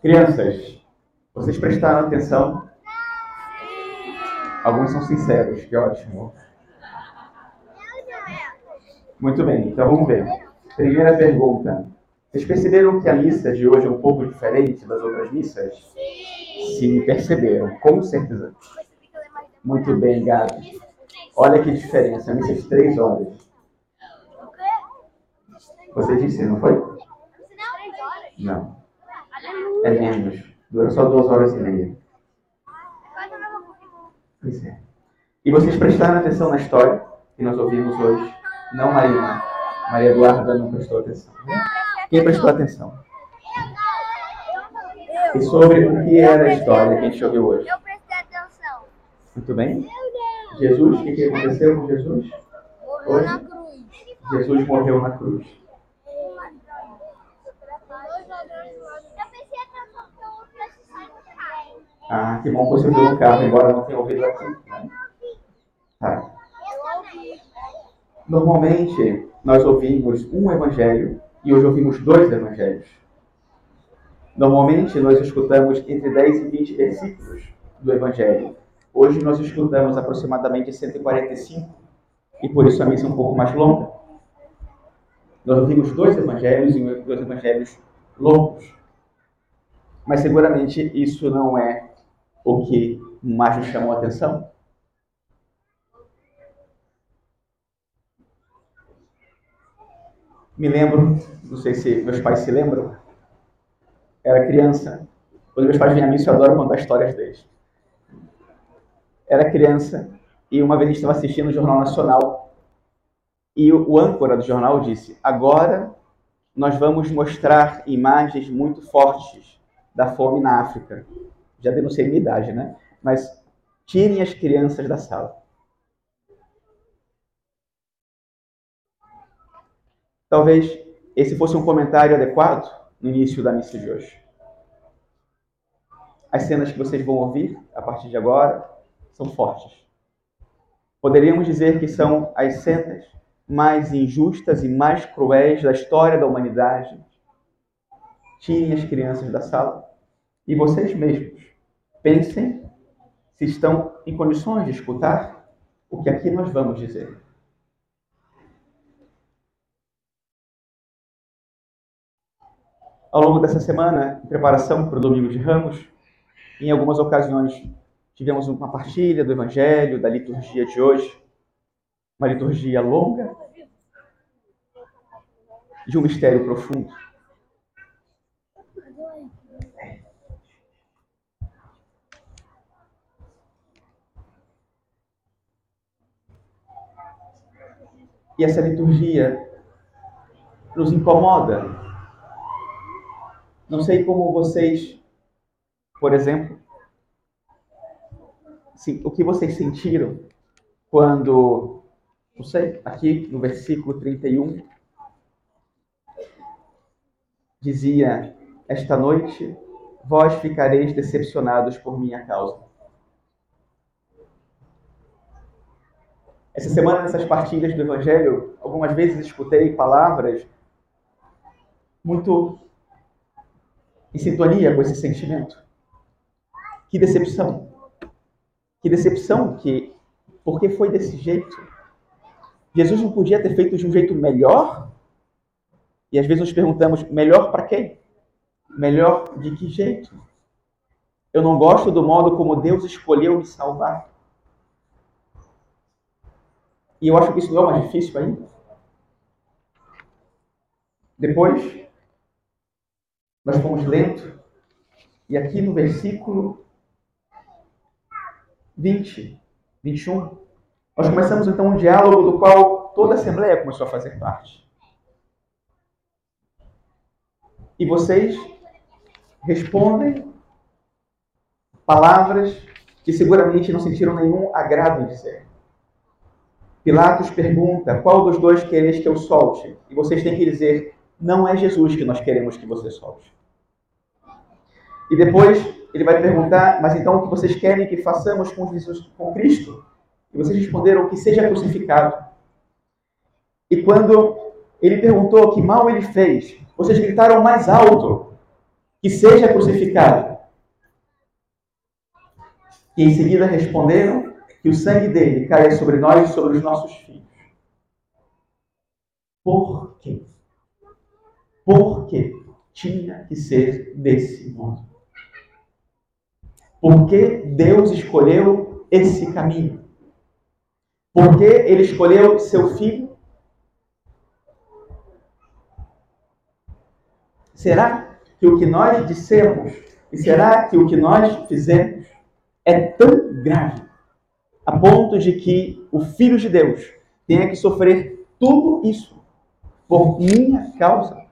Crianças, vocês prestaram atenção? Alguns são sinceros, que ótimo. Muito bem, então vamos ver. Primeira pergunta. Vocês perceberam que a missa de hoje é um pouco diferente das outras missas? Sim, perceberam, com certeza. Muito bem, Gabi. Olha que diferença, a missa de três horas. Você disse, não foi? Não. É menos. Dura só duas horas e meia. Pois é. E vocês prestaram atenção na história que nós ouvimos hoje? Não, Marina. Maria Eduarda não prestou atenção. Quem prestou atenção? E sobre o que era a história que a gente ouviu hoje? Eu prestei atenção. Muito bem. Jesus, o que, aconteceu com Jesus? Morreu na cruz. Jesus morreu na cruz. Eu prestei atenção porque eu precisei do carro. Ah, que bom que você ouviu no carro, embora não tenha ouvido aqui. Né? Tá. Normalmente, nós ouvimos um evangelho e hoje ouvimos dois evangelhos. Normalmente, nós escutamos entre 10 e 20 versículos do evangelho. Hoje, nós escutamos aproximadamente 145 e por isso a missa é um pouco mais longa. Nós ouvimos dois evangelhos e dois evangelhos longos. Mas seguramente isso não é o que mais nos chamou a atenção. Me lembro, não sei se meus pais se lembram, era criança. Quando meus pais vêm à missa, eu adoro contar histórias deles. Era criança e uma vez a estava assistindo o Jornal Nacional e o, o âncora do jornal disse: Agora nós vamos mostrar imagens muito fortes da fome na África. Já denunciei minha idade, né? Mas tirem as crianças da sala. Talvez esse fosse um comentário adequado no início da missa de hoje. As cenas que vocês vão ouvir a partir de agora são fortes. Poderíamos dizer que são as cenas mais injustas e mais cruéis da história da humanidade. Tirem as crianças da sala e vocês mesmos pensem se estão em condições de escutar o que aqui nós vamos dizer. Ao longo dessa semana, em preparação para o Domingo de Ramos, em algumas ocasiões tivemos uma partilha do Evangelho, da liturgia de hoje, uma liturgia longa, de um mistério profundo. E essa liturgia nos incomoda. Não sei como vocês, por exemplo, o que vocês sentiram quando, não sei, aqui no versículo 31, dizia: Esta noite vós ficareis decepcionados por minha causa. Essa semana, nessas partilhas do Evangelho, algumas vezes escutei palavras muito em sintonia com esse sentimento. Que decepção! Que decepção que, porque foi desse jeito? Jesus não podia ter feito de um jeito melhor? E às vezes nos perguntamos, melhor para quem? Melhor de que jeito? Eu não gosto do modo como Deus escolheu me salvar. E eu acho que isso não é mais difícil ainda. Depois, nós fomos lendo, e aqui no versículo 20, 21, nós começamos então um diálogo do qual toda a Assembleia começou a fazer parte. E vocês respondem palavras que seguramente não sentiram nenhum agrado em dizer. Pilatos pergunta: Qual dos dois quereis que eu solte? E vocês têm que dizer: Não é Jesus que nós queremos que você solte. E depois ele vai perguntar: Mas então o que vocês querem que façamos com Jesus, com Cristo? E vocês responderam: Que seja crucificado. E quando ele perguntou que mal ele fez, vocês gritaram mais alto: que seja crucificado. E em seguida responderam que o sangue dele caia sobre nós e sobre os nossos filhos. Por quê? Por quê? Tinha que ser desse modo. Por que Deus escolheu esse caminho? Por que ele escolheu seu filho? Será que o que nós dissemos e será que o que nós fizemos é tão grave a ponto de que o Filho de Deus tenha que sofrer tudo isso por minha causa?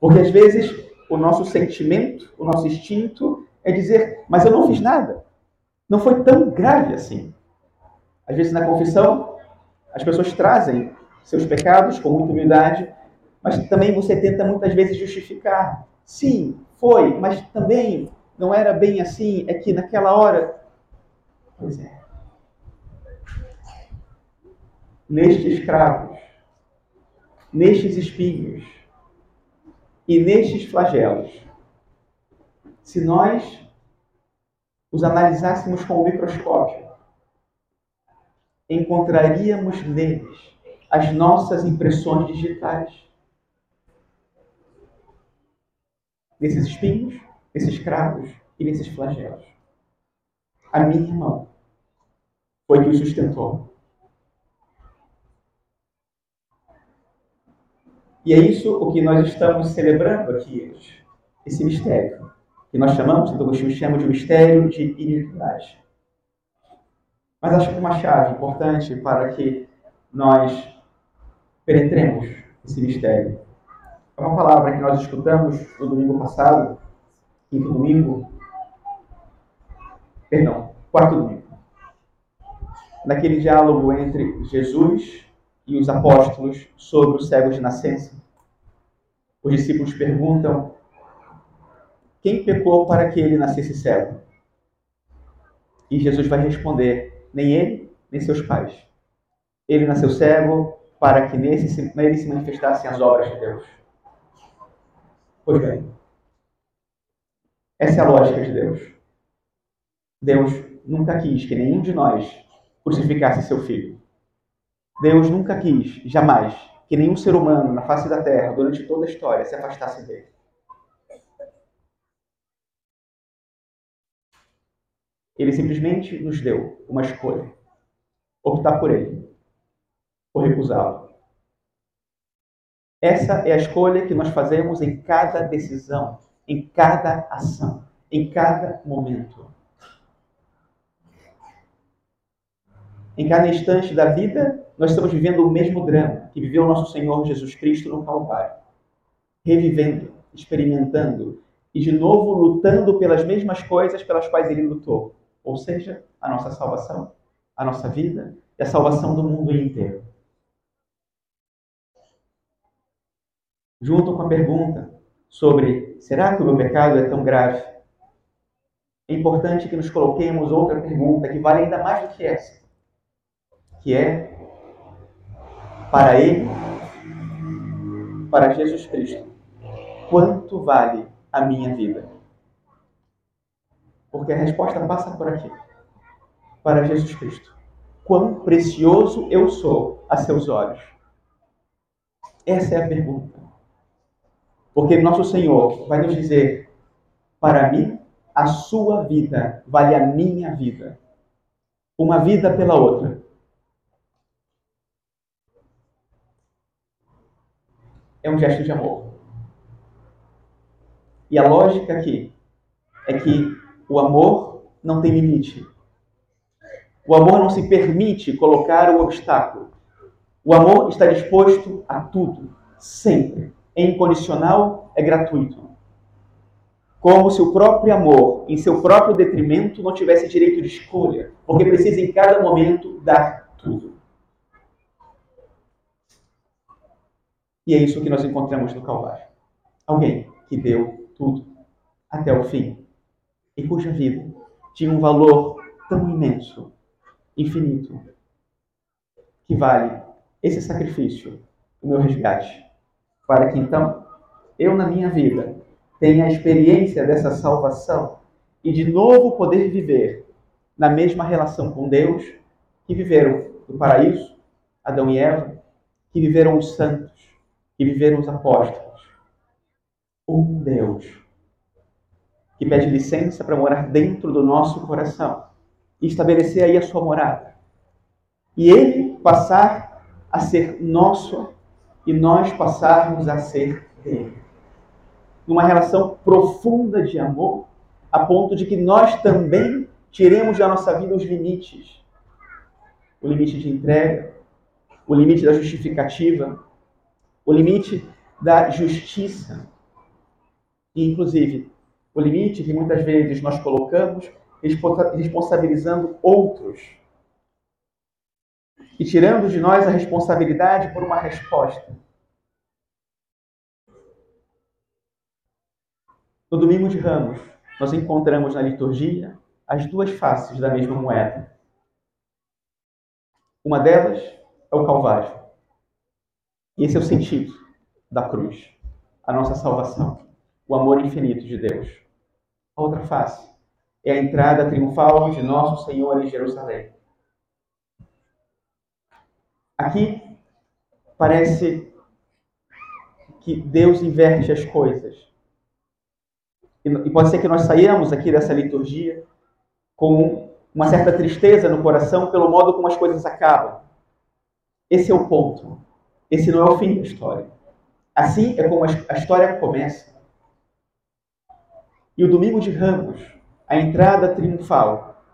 Porque às vezes o nosso sentimento, o nosso instinto é dizer, mas eu não fiz nada. Não foi tão grave assim. Às vezes na confissão, as pessoas trazem seus pecados com muita humildade, mas também você tenta muitas vezes justificar. Sim, foi, mas também não era bem assim, é que naquela hora. Pois é. Nestes cravos, nestes espinhos e nestes flagelos, se nós os analisássemos com o microscópio, encontraríamos neles as nossas impressões digitais. Nesses espinhos, nesses cravos e nesses flagelos. A minha mão foi que o sustentou. E é isso o que nós estamos celebrando aqui hoje, esse mistério, que nós chamamos, Santo Agostinho chama de mistério de iniquidade. Mas acho que uma chave importante para que nós penetremos esse mistério é uma palavra que nós escutamos no domingo passado, quinto domingo, perdão, quarto domingo, naquele diálogo entre Jesus e os apóstolos sobre os cegos de nascença. Os discípulos perguntam quem pecou para que ele nascesse cego? E Jesus vai responder: nem ele, nem seus pais. Ele nasceu cego para que nele se manifestassem as obras de Deus. Pois bem, essa é a lógica de Deus. Deus nunca quis que nenhum de nós crucificasse seu filho. Deus nunca quis, jamais, que nenhum ser humano na face da terra, durante toda a história, se afastasse dele. Ele simplesmente nos deu uma escolha: optar por ele ou recusá-lo. Essa é a escolha que nós fazemos em cada decisão em cada ação, em cada momento. Em cada instante da vida, nós estamos vivendo o mesmo drama que viveu nosso Senhor Jesus Cristo no Calvário. Revivendo, experimentando e de novo lutando pelas mesmas coisas pelas quais ele lutou. Ou seja, a nossa salvação, a nossa vida e a salvação do mundo inteiro. Junto com a pergunta sobre será que o meu pecado é tão grave? É importante que nos coloquemos outra pergunta que vale ainda mais do que essa, que é para ele, para Jesus Cristo, quanto vale a minha vida? Porque a resposta passa por aqui. Para Jesus Cristo. Quão precioso eu sou a seus olhos? Essa é a pergunta. Porque nosso Senhor vai nos dizer: para mim, a sua vida vale a minha vida. Uma vida pela outra. É um gesto de amor. E a lógica aqui é que o amor não tem limite. O amor não se permite colocar o obstáculo. O amor está disposto a tudo, sempre é incondicional, é gratuito. Como se o próprio amor, em seu próprio detrimento, não tivesse direito de escolha, porque precisa em cada momento dar tudo. E é isso que nós encontramos no Calvário. Alguém que deu tudo até o fim e cuja vida tinha um valor tão imenso, infinito, que vale esse sacrifício, o meu resgate para que então eu na minha vida tenha a experiência dessa salvação e de novo poder viver na mesma relação com Deus que viveram no paraíso, Adão e Eva, que viveram os santos, que viveram os apóstolos. Um Deus que pede licença para morar dentro do nosso coração e estabelecer aí a sua morada. E ele passar a ser nosso e nós passarmos a ser dele. Numa relação profunda de amor, a ponto de que nós também tiremos da nossa vida os limites. O limite de entrega, o limite da justificativa, o limite da justiça. E, inclusive, o limite que muitas vezes nós colocamos responsabilizando outros e tirando de nós a responsabilidade por uma resposta. No domingo de Ramos, nós encontramos na liturgia as duas faces da mesma moeda. Uma delas é o Calvário. E esse é o sentido da cruz, a nossa salvação, o amor infinito de Deus. A outra face é a entrada triunfal de nosso Senhor em Jerusalém. Aqui parece que Deus inverte as coisas. E pode ser que nós saiamos aqui dessa liturgia com uma certa tristeza no coração pelo modo como as coisas acabam. Esse é o ponto. Esse não é o fim da história. Assim é como a história começa. E o domingo de Ramos, a entrada triunfal,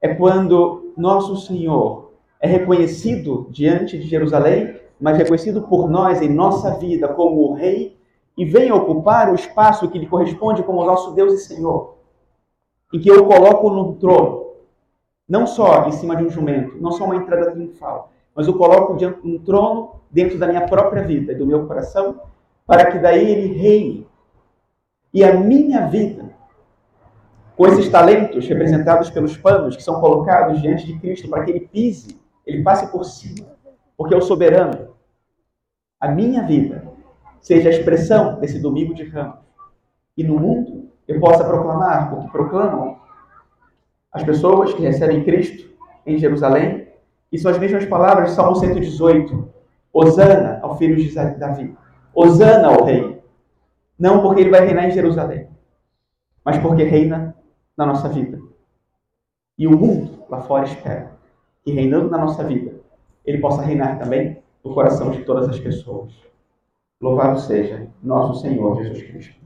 é quando nosso Senhor é reconhecido diante de Jerusalém, mas reconhecido por nós em nossa vida como o Rei e vem ocupar o espaço que lhe corresponde como nosso Deus e Senhor, em que eu coloco no trono, não só em cima de um jumento, não só uma entrada triunfal, mas eu coloco diante um trono dentro da minha própria vida e do meu coração, para que daí ele reine. E a minha vida, com esses talentos representados pelos panos que são colocados diante de Cristo para que ele pise, ele passe por cima, porque é o soberano. A minha vida seja a expressão desse domingo de ramos. E no mundo eu possa proclamar o que proclamam as pessoas que recebem Cristo em Jerusalém e são as mesmas palavras de Salmo 118. Osana ao filho de Davi. Osana ao rei. Não porque ele vai reinar em Jerusalém, mas porque reina na nossa vida. E o mundo lá fora espera que reinando na nossa vida, ele possa reinar também no coração de todas as pessoas. Louvado seja nosso Senhor Jesus Cristo.